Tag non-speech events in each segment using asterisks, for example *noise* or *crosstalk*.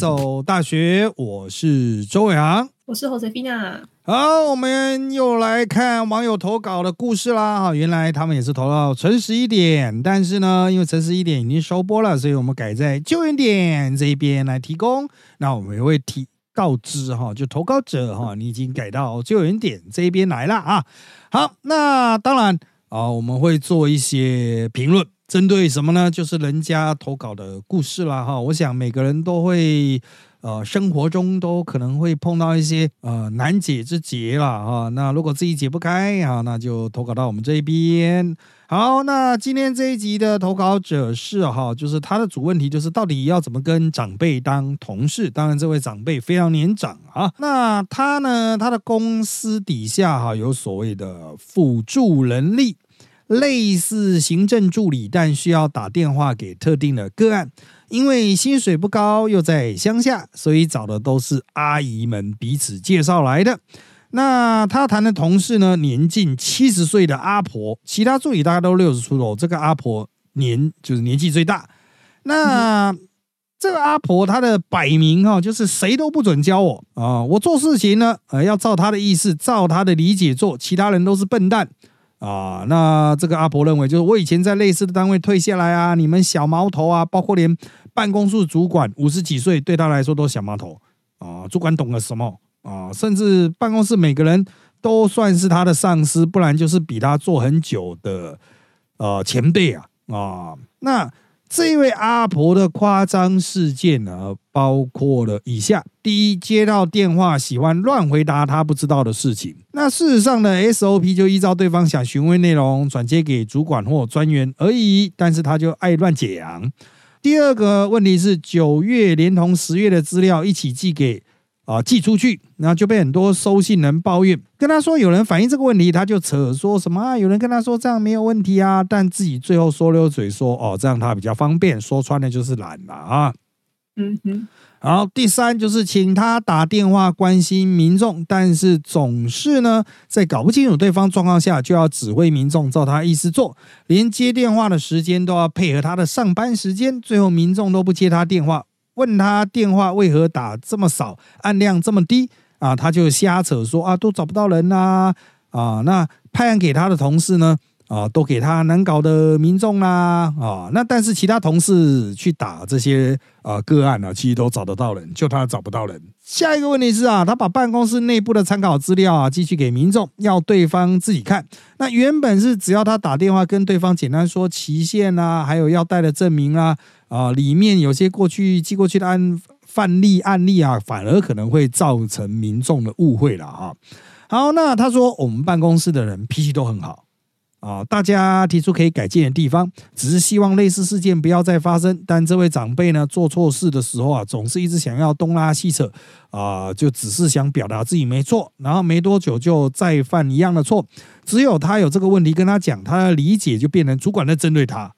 走大学，我是周伟航，我是 Josefina。好，我们又来看网友投稿的故事啦。哈，原来他们也是投到诚实一点，但是呢，因为诚实一点已经收播了，所以我们改在救援点这一边来提供。那我们也会提告知哈，就投稿者哈，你已经改到救援点这一边来了啊。好，那当然啊，我们会做一些评论。针对什么呢？就是人家投稿的故事啦，哈，我想每个人都会，呃，生活中都可能会碰到一些呃难解之结啦，哈。那如果自己解不开啊，那就投稿到我们这边。好，那今天这一集的投稿者是哈，就是他的主问题就是到底要怎么跟长辈当同事？当然，这位长辈非常年长啊。那他呢，他的公司底下哈有所谓的辅助人力。类似行政助理，但需要打电话给特定的个案，因为薪水不高，又在乡下，所以找的都是阿姨们彼此介绍来的。那他谈的同事呢，年近七十岁的阿婆，其他助理大概都六十出头，这个阿婆年就是年纪最大。那这个阿婆她的摆明哈，就是谁都不准教我啊，我做事情呢，呃，要照她的意思，照她的理解做，其他人都是笨蛋。啊，那这个阿婆认为，就是我以前在类似的单位退下来啊，你们小毛头啊，包括连办公室主管五十几岁，对他来说都小毛头啊。主管懂了什么啊？甚至办公室每个人都算是他的上司，不然就是比他做很久的呃前辈啊啊。那。这位阿婆的夸张事件呢，包括了以下：第一，接到电话喜欢乱回答她不知道的事情。那事实上呢，SOP 就依照对方想询问内容转接给主管或专员而已，但是她就爱乱讲。第二个问题是，九月连同十月的资料一起寄给。啊，寄出去，然后就被很多收信人抱怨，跟他说有人反映这个问题，他就扯说什么啊，有人跟他说这样没有问题啊，但自己最后说溜嘴说哦，这样他比较方便，说穿了就是懒了啊。嗯哼，然后第三就是请他打电话关心民众，但是总是呢在搞不清楚对方状况下，就要指挥民众照他意思做，连接电话的时间都要配合他的上班时间，最后民众都不接他电话。问他电话为何打这么少，按量这么低啊？他就瞎扯说啊，都找不到人呐啊！那派案给他的同事呢啊，都给他难搞的民众啦啊！那但是其他同事去打这些啊个案呢，其实都找得到人，就他找不到人。下一个问题是啊，他把办公室内部的参考资料啊寄去给民众，要对方自己看。那原本是只要他打电话跟对方简单说期限啊，还有要带的证明啊。啊，里面有些过去寄过去的案范例案例啊，反而可能会造成民众的误会了哈。好，那他说我们办公室的人脾气都很好啊，大家提出可以改进的地方，只是希望类似事件不要再发生。但这位长辈呢，做错事的时候啊，总是一直想要东拉西扯啊，就只是想表达自己没错，然后没多久就再犯一样的错。只有他有这个问题跟他讲，他的理解就变成主管在针对他。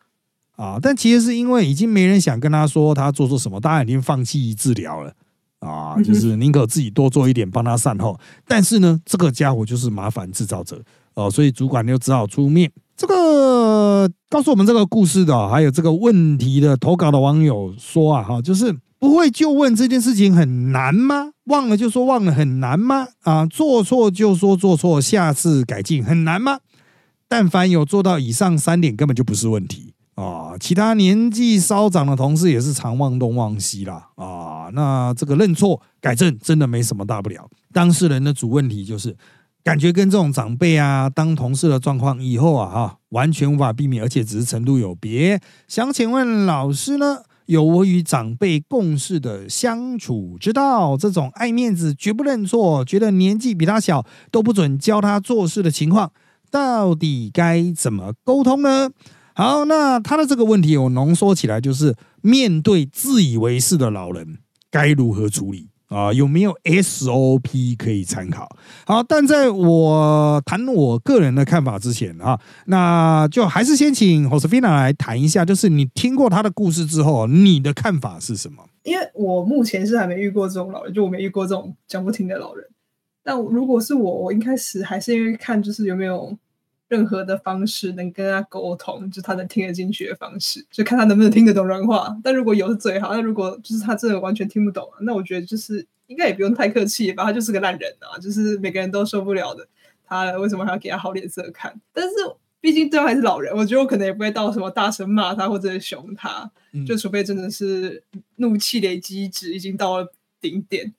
啊！但其实是因为已经没人想跟他说他做错什么，大家已经放弃治疗了啊！就是宁可自己多做一点帮他善后。但是呢，这个家伙就是麻烦制造者哦，所以主管就只好出面。这个告诉我们这个故事的，还有这个问题的投稿的网友说啊，哈，就是不会就问这件事情很难吗？忘了就说忘了很难吗？啊，做错就说做错，下次改进很难吗？但凡有做到以上三点，根本就不是问题。啊，其他年纪稍长的同事也是常忘东忘西啦。啊，那这个认错改正真的没什么大不了。当事人的主问题就是，感觉跟这种长辈啊当同事的状况以后啊哈，完全无法避免，而且只是程度有别。想请问老师呢，有我与长辈共事的相处之道，这种爱面子、绝不认错、觉得年纪比他小都不准教他做事的情况，到底该怎么沟通呢？好，那他的这个问题我浓缩起来就是：面对自以为是的老人，该如何处理啊？有没有 SOP 可以参考？好，但在我谈我个人的看法之前啊，那就还是先请 Josefina 来谈一下，就是你听过他的故事之后，你的看法是什么？因为我目前是还没遇过这种老人，就我没遇过这种讲不听的老人。但如果是我，我一开始还是因为看就是有没有。任何的方式能跟他沟通，就他能听得进去的方式，就看他能不能听得懂人话。但如果有是最好，那如果就是他真的完全听不懂，那我觉得就是应该也不用太客气吧，他就是个烂人啊，就是每个人都受不了的。他为什么还要给他好脸色看？但是毕竟对方还是老人，我觉得我可能也不会到什么大声骂他或者凶他，就除非真的是怒气累积值已经到了顶点。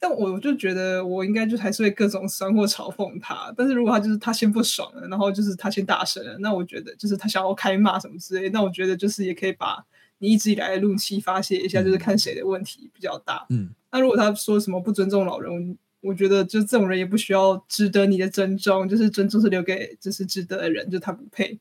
但我就觉得我应该就还是会各种酸或嘲讽他。但是如果他就是他先不爽了，然后就是他先大声了，那我觉得就是他想要开骂什么之类，那我觉得就是也可以把你一直以来的怒气发泄一下，就是看谁的问题比较大。嗯，那如果他说什么不尊重老人，我觉得就这种人也不需要值得你的尊重，就是尊重是留给就是值得的人，就他不配。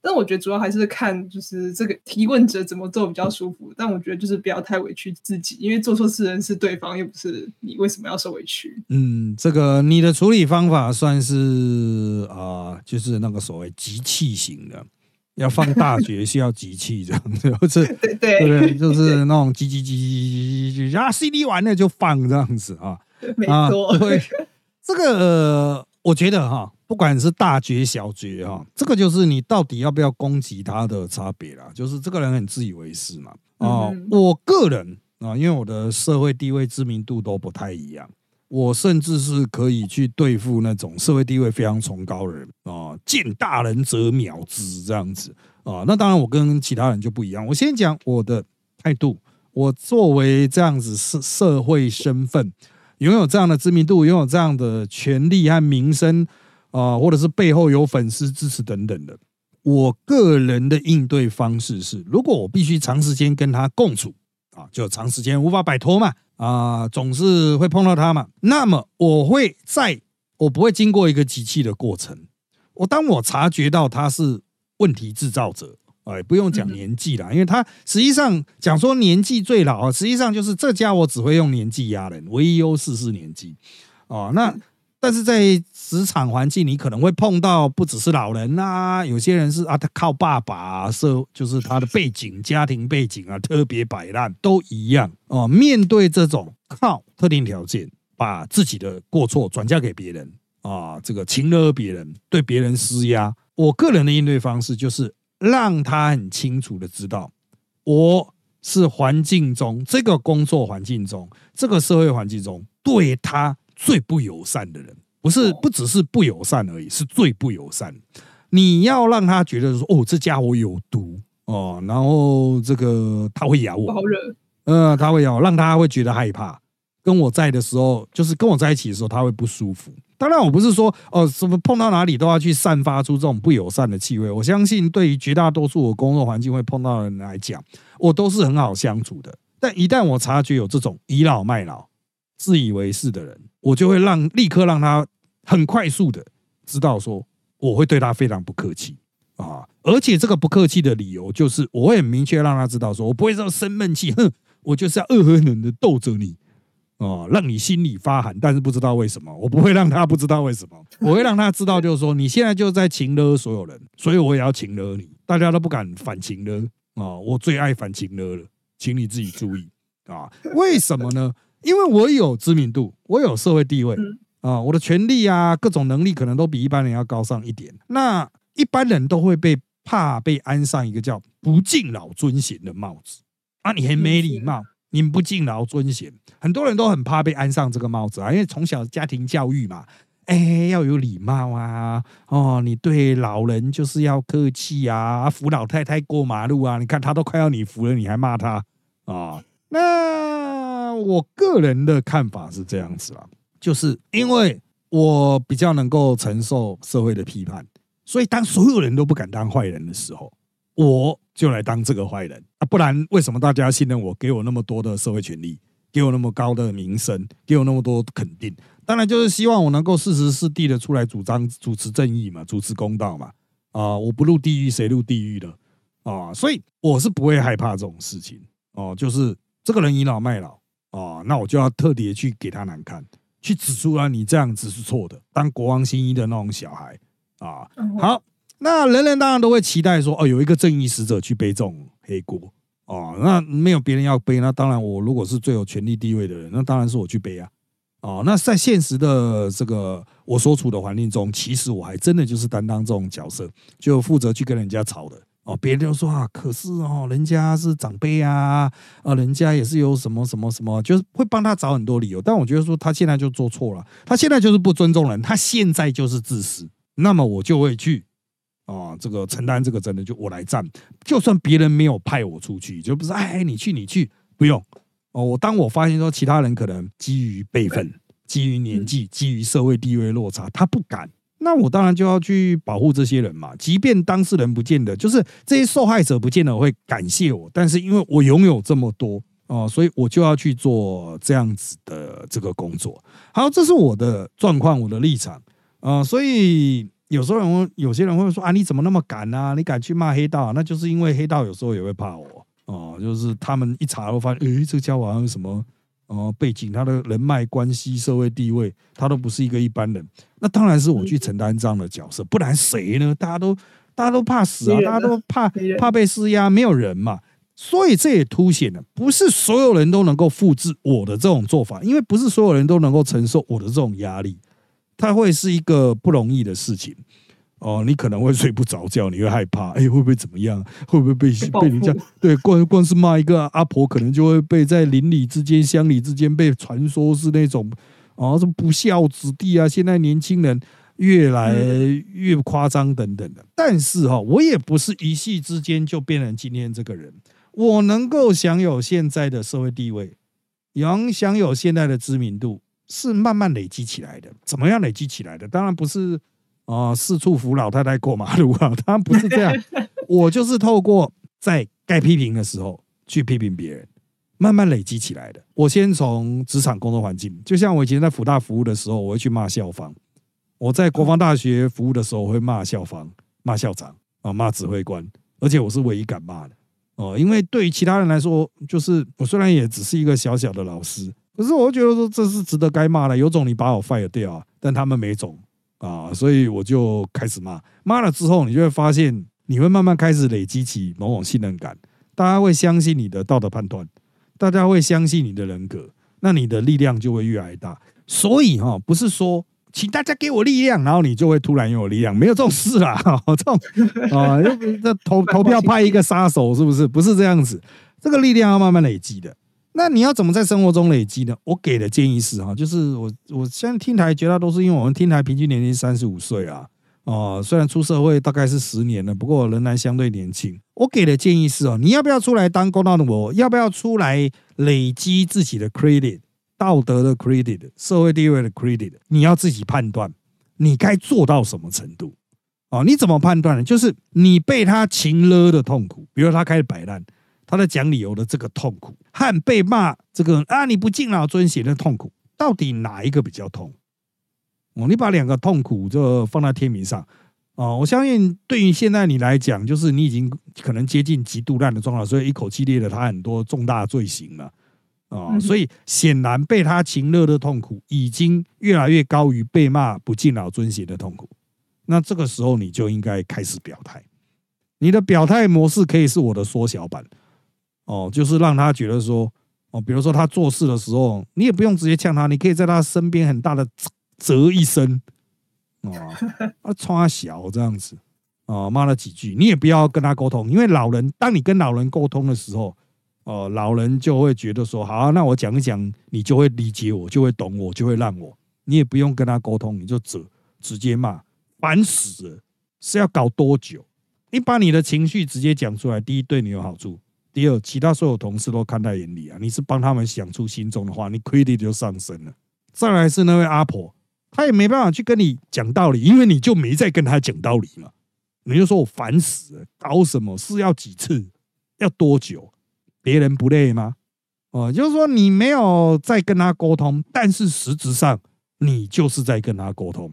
但我觉得主要还是看就是这个提问者怎么做比较舒服。但我觉得就是不要太委屈自己，因为做错事人是对方，又不是你，为什么要受委屈？嗯，这个你的处理方法算是啊，就是那个所谓集气型的，要放大 *laughs* 决需要集气这样子，或是对对对，就是那种集集集集集集啊，CD 完了就放这样子啊，没错，对这个我觉得哈。不管是大绝小绝哈，这个就是你到底要不要攻击他的差别啦。就是这个人很自以为是嘛。啊，我个人啊，因为我的社会地位、知名度都不太一样，我甚至是可以去对付那种社会地位非常崇高的人啊，见大人则秒之这样子啊。那当然，我跟其他人就不一样。我先讲我的态度，我作为这样子社社会身份，拥有这样的知名度，拥有这样的权利和名声。啊，或者是背后有粉丝支持等等的，我个人的应对方式是，如果我必须长时间跟他共处啊，就长时间无法摆脱嘛，啊，总是会碰到他嘛，那么我会在，我不会经过一个机器的过程，我当我察觉到他是问题制造者，哎，不用讲年纪啦，因为他实际上讲说年纪最老啊，实际上就是这家我只会用年纪压人，唯一优势是年纪，哦，那。但是在职场环境，你可能会碰到不只是老人啊，有些人是啊，他靠爸爸，社就是他的背景、家庭背景啊，特别摆烂，都一样哦。面对这种靠特定条件把自己的过错转嫁给别人啊，这个情勒别人，对别人施压，我个人的应对方式就是让他很清楚的知道，我是环境中这个工作环境中这个社会环境中对他。最不友善的人，不是不只是不友善而已，是最不友善。你要让他觉得说，哦，这家伙有毒哦，然后这个他会咬我，好惹，呃，他会咬，让他会觉得害怕。跟我在的时候，就是跟我在一起的时候，他会不舒服。当然，我不是说哦，什么碰到哪里都要去散发出这种不友善的气味。我相信，对于绝大多数我工作环境会碰到的人来讲，我都是很好相处的。但一旦我察觉有这种倚老卖老、自以为是的人，我就会让立刻让他很快速的知道说，我会对他非常不客气啊，而且这个不客气的理由就是，我会很明确让他知道，说我不会这么生闷气，*laughs* 哼，我就是要恶狠狠的逗着你啊，让你心里发寒，但是不知道为什么，我不会让他不知道为什么，我会让他知道，就是说你现在就在情勒所有人，所以我也要情勒你，大家都不敢反情勒啊，我最爱反情勒了，请你自己注意啊，为什么呢？因为我有知名度，我有社会地位啊，我的权利啊，各种能力可能都比一般人要高上一点。那一般人都会被怕被安上一个叫不敬老尊贤的帽子啊，你很没礼貌，你不敬老尊贤，很多人都很怕被安上这个帽子啊，因为从小家庭教育嘛，哎，要有礼貌啊，哦，你对老人就是要客气啊，扶老太太过马路啊，你看他都快要你扶了，你还骂他啊，那。我个人的看法是这样子啊，就是因为我比较能够承受社会的批判，所以当所有人都不敢当坏人的时候，我就来当这个坏人啊！不然为什么大家信任我，给我那么多的社会权利，给我那么高的名声，给我那么多肯定？当然就是希望我能够适时适地的出来主张、主持正义嘛，主持公道嘛。啊，我不入地狱谁入地狱的啊？所以我是不会害怕这种事情哦，就是这个人倚老卖老。哦，那我就要特别去给他难看，去指出来，你这样子是错的。当国王新衣的那种小孩啊，好，那人人当然都会期待说，哦，有一个正义使者去背这种黑锅哦，那没有别人要背，那当然我如果是最有权力地位的人，那当然是我去背啊。哦，那在现实的这个我所处的环境中，其实我还真的就是担当这种角色，就负责去跟人家吵的。哦，别人就说啊，可是哦，人家是长辈啊，啊，人家也是有什么什么什么，就是会帮他找很多理由。但我觉得说他现在就做错了，他现在就是不尊重人，他现在就是自私。那么我就会去啊，这个承担这个责任，就我来站。就算别人没有派我出去，就不是哎，你去你去，不用哦。我当我发现说其他人可能基于辈分、基于年纪、基于社会地位落差，他不敢。那我当然就要去保护这些人嘛，即便当事人不见得，就是这些受害者不见得会感谢我，但是因为我拥有这么多哦，所以我就要去做这样子的这个工作。好，这是我的状况，我的立场啊，所以有时候人有些人会说啊，你怎么那么敢啊？你敢去骂黑道？那就是因为黑道有时候也会怕我哦，就是他们一查会发现，诶，这个家伙好像什么。哦，背景、他的人脉关系、社会地位，他都不是一个一般人。那当然是我去承担这样的角色，不然谁呢？大家都大家都怕死啊，大家都怕怕被施压，没有人嘛。所以这也凸显了，不是所有人都能够复制我的这种做法，因为不是所有人都能够承受我的这种压力，它会是一个不容易的事情。哦，你可能会睡不着觉，你会害怕，哎，会不会怎么样？会不会被被人家对光光是骂一个阿婆，可能就会被在邻里之间、乡里之间被传说是那种啊，什么不孝子弟啊？现在年轻人越来越夸张等等的。但是哈，我也不是一夕之间就变成今天这个人，我能够享有现在的社会地位，能享有现在的知名度，是慢慢累积起来的。怎么样累积起来的？当然不是。啊，四处扶老太太过马路啊！他不是这样，*laughs* 我就是透过在该批评的时候去批评别人，慢慢累积起来的。我先从职场工作环境，就像我以前在福大服务的时候，我会去骂校方；我在国防大学服务的时候，我会骂校方、骂校长啊、骂指挥官，而且我是唯一敢骂的哦。因为对于其他人来说，就是我虽然也只是一个小小的老师，可是我觉得说这是值得该骂的。有种你把我 fire 掉啊，但他们没种。啊，所以我就开始骂，骂了之后，你就会发现，你会慢慢开始累积起某种信任感，大家会相信你的道德判断，大家会相信你的人格，那你的力量就会越来越大。所以哈，不是说请大家给我力量，然后你就会突然有力量，没有这种事啦，这种啊，这投 *laughs* 投票派一个杀手是不是？不是这样子，这个力量要慢慢累积的。那你要怎么在生活中累积呢？我给的建议是哈，就是我我现在听台绝大多数，因为我们听台平均年龄三十五岁啊，哦，虽然出社会大概是十年了，不过仍然相对年轻。我给的建议是哦，你要不要出来当公道的我？要不要出来累积自己的 credit、道德的 credit、社会地位的 credit？你要自己判断，你该做到什么程度？哦，你怎么判断呢？就是你被他情勒的痛苦，比如他开始摆烂。他在讲理由的这个痛苦和被骂这个啊你不敬老尊贤的痛苦，到底哪一个比较痛？哦，你把两个痛苦就放在天平上哦，我相信对于现在你来讲，就是你已经可能接近极度烂的状态，所以一口气列了他很多重大罪行了啊，所以显然被他情乐的痛苦已经越来越高于被骂不敬老尊贤的痛苦。那这个时候你就应该开始表态，你的表态模式可以是我的缩小版。哦，就是让他觉得说，哦，比如说他做事的时候，你也不用直接呛他，你可以在他身边很大的啧一声，哦，*laughs* 啊，穿小这样子，哦，骂了几句，你也不要跟他沟通，因为老人，当你跟老人沟通的时候，哦，老人就会觉得说，好，那我讲一讲，你就会理解我，就会懂我，就会让我，你也不用跟他沟通，你就啧，直接骂，烦死了，是要搞多久？你把你的情绪直接讲出来，第一对你有好处。第二，其他所有同事都看在眼里啊！你是帮他们想出心中的话，你 credit 就上升了。再来是那位阿婆，她也没办法去跟你讲道理，因为你就没在跟她讲道理嘛。你就说我烦死了，搞什么事要几次，要多久？别人不累吗？哦，就是说你没有在跟他沟通，但是实质上你就是在跟他沟通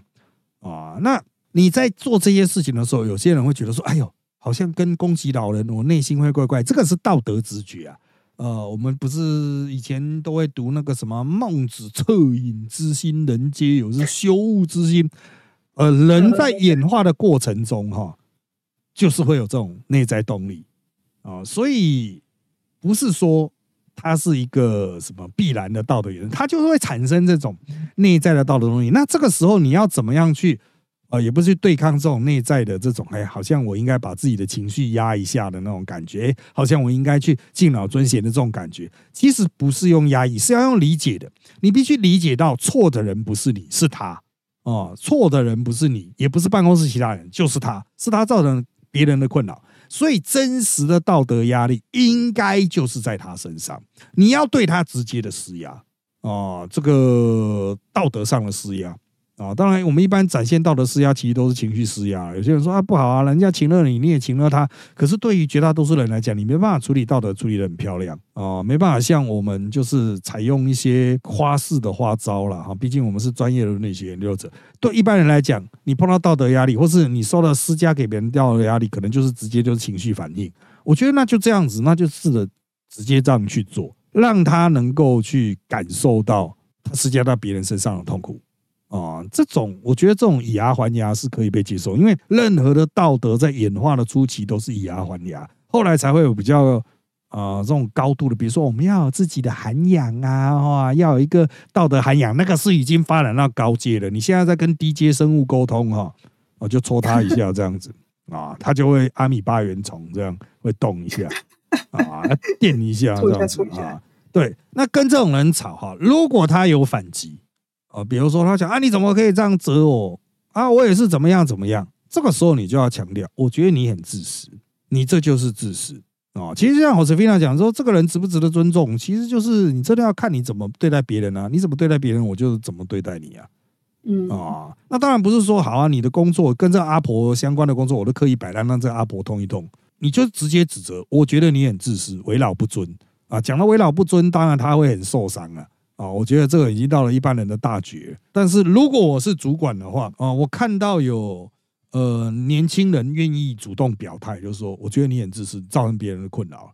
啊。那你在做这些事情的时候，有些人会觉得说：“哎呦。”好像跟攻击老人，我内心会怪怪。这个是道德直觉啊。呃，我们不是以前都会读那个什么孟子“恻隐之心，人皆有”，是羞恶之心。呃，人在演化的过程中，哈，就是会有这种内在动力啊。所以不是说他是一个什么必然的道德原则，他就会产生这种内在的道德东西。那这个时候你要怎么样去？呃，也不是对抗这种内在的这种，哎，好像我应该把自己的情绪压一下的那种感觉，哎，好像我应该去敬老尊贤的这种感觉，其实不是用压抑，是要用理解的。你必须理解到错的人不是你，是他哦，错的人不是你，也不是办公室其他人，就是他，是他造成别人的困扰。所以真实的道德压力应该就是在他身上，你要对他直接的施压哦，这个道德上的施压。啊，当然，我们一般展现道德施压，其实都是情绪施压。有些人说啊，不好啊，人家请了你，你也请了他。可是对于绝大多数人来讲，你没办法处理道德，处理的很漂亮啊，没办法像我们就是采用一些花式的花招了哈。毕竟我们是专业的伦理学研究者。对一般人来讲，你碰到道德压力，或是你受到施加给别人道德压力，可能就是直接就是情绪反应。我觉得那就这样子，那就试着直接这样去做，让他能够去感受到他施加到别人身上的痛苦。啊，这种我觉得这种以牙还牙是可以被接受，因为任何的道德在演化的初期都是以牙还牙，后来才会有比较啊这种高度的，比如说我们要有自己的涵养啊，哇，要有一个道德涵养，那个是已经发展到高阶了。你现在在跟低阶生物沟通哈，我就戳他一下这样子 *laughs* 啊，他就会阿米巴原虫这样会动一下 *laughs* 啊，电一下这样子啊，对，那跟这种人吵哈，如果他有反击。啊，比如说他讲啊，你怎么可以这样折我啊？我也是怎么样怎么样。这个时候你就要强调，我觉得你很自私，你这就是自私啊。其实像侯世飞那讲说，这个人值不值得尊重，其实就是你真的要看你怎么对待别人啊。你怎么对待别人，我就怎么对待你啊。嗯啊，那当然不是说好啊，你的工作跟这阿婆相关的工作，我都刻意摆烂让这阿婆通一通，你就直接指责，我觉得你很自私，为老不尊啊。讲到为老不尊，当然他会很受伤啊。啊，我觉得这个已经到了一般人的大绝。但是如果我是主管的话，啊，我看到有呃年轻人愿意主动表态，就是说，我觉得你很自私，造成别人的困扰，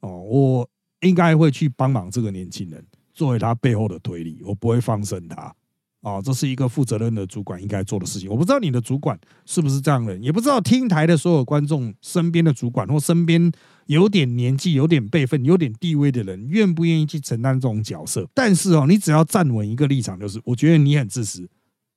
哦，我应该会去帮忙这个年轻人，作为他背后的推力，我不会放生他。啊，这是一个负责任的主管应该做的事情。我不知道你的主管是不是这样的人，也不知道听台的所有观众身边的主管或身边有点年纪、有点辈分、有点地位的人，愿不愿意去承担这种角色？但是哦，你只要站稳一个立场，就是我觉得你很自私，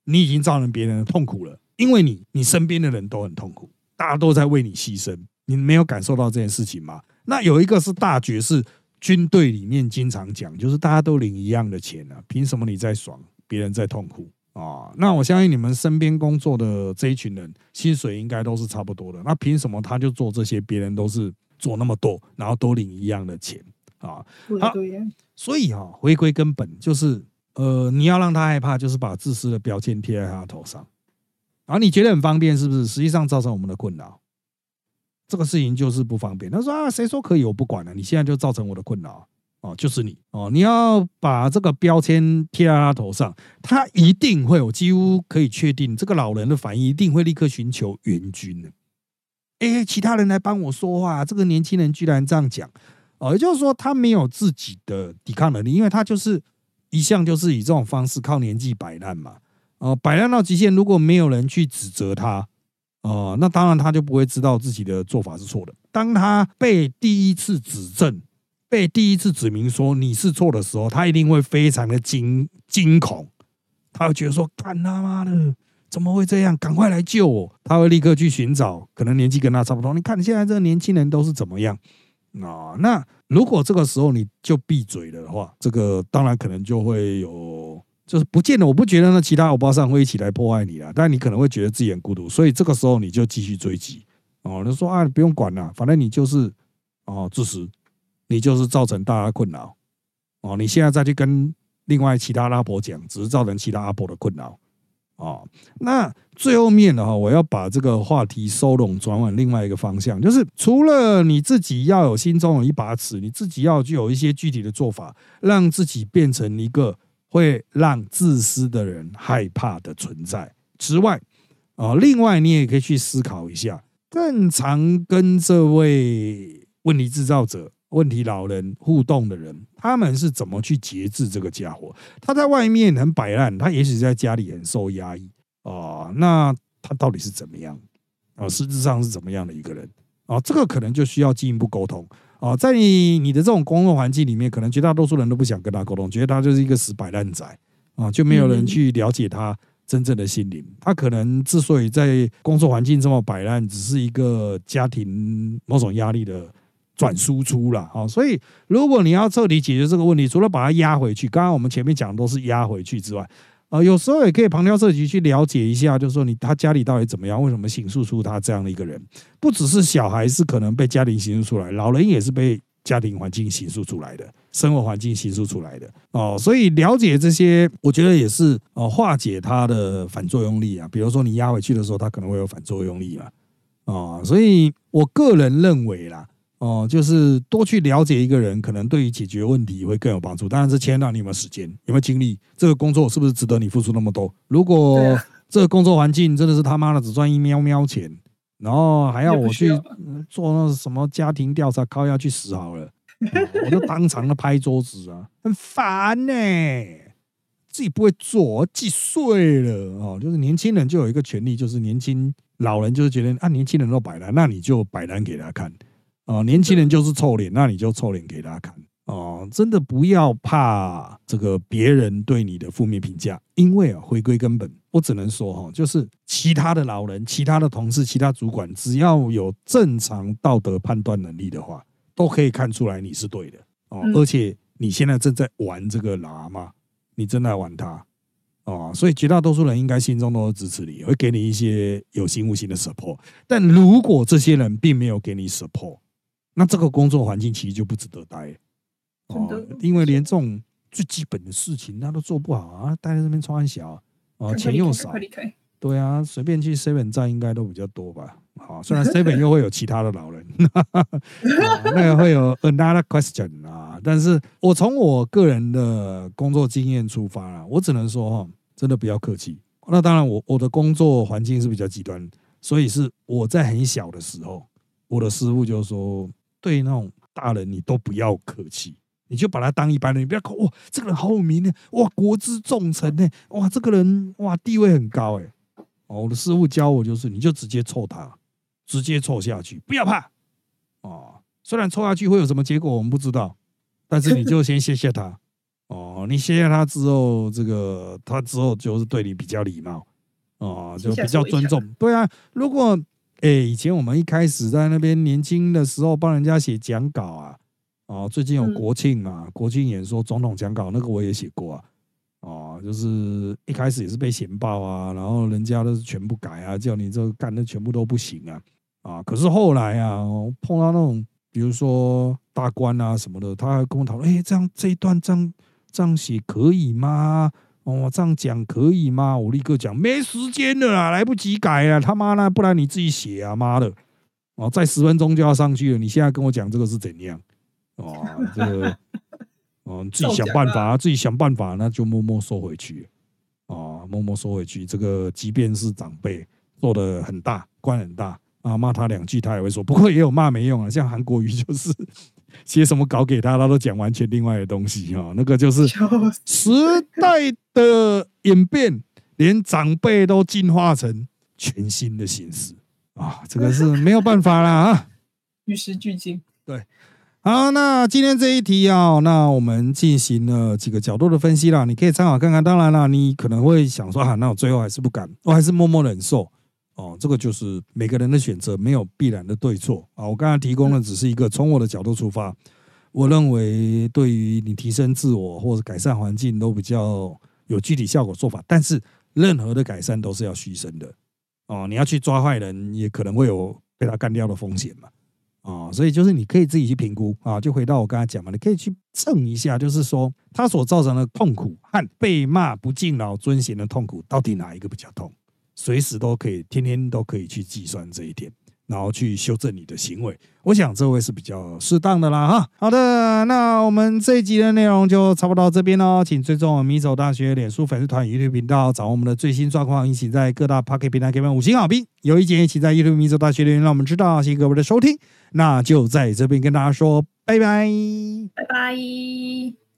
你已经造成别人的痛苦了，因为你你身边的人都很痛苦，大家都在为你牺牲，你没有感受到这件事情吗？那有一个是大爵士军队里面经常讲，就是大家都领一样的钱啊，凭什么你在爽？别人在痛苦啊，那我相信你们身边工作的这一群人，薪水应该都是差不多的。那凭什么他就做这些，别人都是做那么多，然后都领一样的钱啊？好，所以哈，回归根本就是，呃，你要让他害怕，就是把自私的标签贴在他头上，然后你觉得很方便，是不是？实际上造成我们的困扰，这个事情就是不方便。他说啊，谁说可以？我不管了，你现在就造成我的困扰。哦，就是你哦，你要把这个标签贴在他头上，他一定会，我几乎可以确定，这个老人的反应一定会立刻寻求援军的。哎，其他人来帮我说话，这个年轻人居然这样讲，哦，也就是说他没有自己的抵抗能力，因为他就是一向就是以这种方式靠年纪摆烂嘛，哦，摆烂到极限，如果没有人去指责他，哦，那当然他就不会知道自己的做法是错的。当他被第一次指正。被第一次指明说你是错的时候，他一定会非常的惊惊恐，他会觉得说：“干他妈的，怎么会这样？赶快来救我！”他会立刻去寻找可能年纪跟他差不多。你看现在这个年轻人都是怎么样啊？那如果这个时候你就闭嘴了的话，这个当然可能就会有，就是不见得。我不觉得那其他欧巴桑会一起来破坏你啊，但你可能会觉得自己很孤独，所以这个时候你就继续追击哦。你说啊，不用管了，反正你就是哦自私。你就是造成大家困扰哦！你现在再去跟另外其他阿婆讲，只是造成其他阿婆的困扰哦。那最后面的话，我要把这个话题收拢，转往另外一个方向，就是除了你自己要有心中有一把尺，你自己要具有一些具体的做法，让自己变成一个会让自私的人害怕的存在之外，啊，另外你也可以去思考一下，更常跟这位问题制造者。问题老人互动的人，他们是怎么去节制这个家伙？他在外面很摆烂，他也许在家里很受压抑啊。那他到底是怎么样啊？实质上是怎么样的一个人啊？这个可能就需要进一步沟通哦，在你你的这种工作环境里面，可能绝大多数人都不想跟他沟通，觉得他就是一个死摆烂仔啊，就没有人去了解他真正的心灵。他可能之所以在工作环境这么摆烂，只是一个家庭某种压力的转输出了啊。所以，如果你要彻底解决这个问题，除了把它压回去，刚刚我们前面讲的都是压回去之外，啊，有时候也可以旁敲侧击去了解一下，就是说你他家里到底怎么样，为什么形塑出他这样的一个人？不只是小孩是可能被家庭形塑出来，老人也是被家庭环境形塑出来的，生活环境形塑出来的哦。所以了解这些，我觉得也是哦，化解他的反作用力啊。比如说你压回去的时候，他可能会有反作用力嘛，哦，所以我个人认为啦。哦，就是多去了解一个人，可能对于解决问题会更有帮助。当然是牵到你有没有时间，有没有精力，这个工作是不是值得你付出那么多？如果这个工作环境真的是他妈的只赚一喵喵钱，然后还要我去做那什么家庭调查，靠要去死好了，我就当场的拍桌子啊，很烦呢。自己不会做，几岁了哦。就是年轻人就有一个权利，就是年轻老人就是觉得啊，年轻人都摆烂，那你就摆烂给他看。哦，年轻人就是臭脸，那你就臭脸给他看哦。真的不要怕这个别人对你的负面评价，因为啊，回归根本，我只能说哈，就是其他的老人、其他的同事、其他主管，只要有正常道德判断能力的话，都可以看出来你是对的哦。而且你现在正在玩这个喇嘛，你正在玩它哦，所以绝大多数人应该心中都是支持你，会给你一些有心无心的 support。但如果这些人并没有给你 support，那这个工作环境其实就不值得待，哦，因为连这种最基本的事情他都做不好啊，待在这边穿小啊，钱又少，对啊，随便去 seven 站应该都比较多吧？好，*laughs* 虽然 seven 又会有其他的老人，*laughs* 那个会有 another question 啊，但是我从我个人的工作经验出发啊，我只能说哈，真的不要客气。那当然，我我的工作环境是比较极端，所以是我在很小的时候，我的师傅就说。对那种大人，你都不要客气，你就把他当一般人，你不要看哇，这个人好有名呢，哇，国之重臣呢，哇，这个人哇，地位很高哎。哦，我的师傅教我就是，你就直接凑他，直接凑下去，不要怕。哦，虽然凑下去会有什么结果，我们不知道，但是你就先谢谢他。*laughs* 哦，你谢谢他之后，这个他之后就是对你比较礼貌，哦，就比较尊重。对啊，如果。哎，以前我们一开始在那边年轻的时候帮人家写讲稿啊，哦，最近有国庆嘛，国庆演说总统讲稿那个我也写过啊，哦，就是一开始也是被嫌爆啊，然后人家都是全部改啊，叫你这个干的全部都不行啊，啊，可是后来啊，碰到那种比如说大官啊什么的，他还跟我讨论，哎，这样这一段这样这样写可以吗？哦，这样讲可以吗？我立刻讲，没时间了啦，来不及改了，他妈的，不然你自己写啊，妈的！哦，再十分钟就要上去了，你现在跟我讲这个是怎样？哦，这个，*laughs* 哦，自己想办法，自己想办法，那就默默收回去。哦，默默收回去，这个即便是长辈做的很大，官很大啊，骂他两句他也会说，不过也有骂没用啊，像韩国瑜就是。写什么稿给他，他都讲完全另外的东西哈。那个就是时代的演变，连长辈都进化成全新的形式啊！这个是没有办法啦啊，*laughs* 与时俱进。对，好，那今天这一题啊，那我们进行了几个角度的分析啦，你可以参考看看。当然啦，你可能会想说啊，那我最后还是不敢，我还是默默忍受。哦，这个就是每个人的选择，没有必然的对错啊。我刚才提供的只是一个从我的角度出发，我认为对于你提升自我或者改善环境都比较有具体效果做法。但是任何的改善都是要牺牲的哦。你要去抓坏人，也可能会有被他干掉的风险嘛。啊，所以就是你可以自己去评估啊。就回到我刚才讲嘛，你可以去证一下，就是说他所造成的痛苦和被骂不敬老尊贤的痛苦，到底哪一个比较痛？随时都可以，天天都可以去计算这一点，然后去修正你的行为。我想这位是比较适当的啦，哈。好的，那我们这一集的内容就差不多到这边喽。请追踪我们米走大学脸书粉丝团、YouTube 频道，掌握我们的最新状况。一起在各大 Pocket 平台给我们五星好评。有意见，一起在 YouTube 米走大学留言，让我们知道。谢谢各位的收听，那就在这边跟大家说拜拜，拜拜。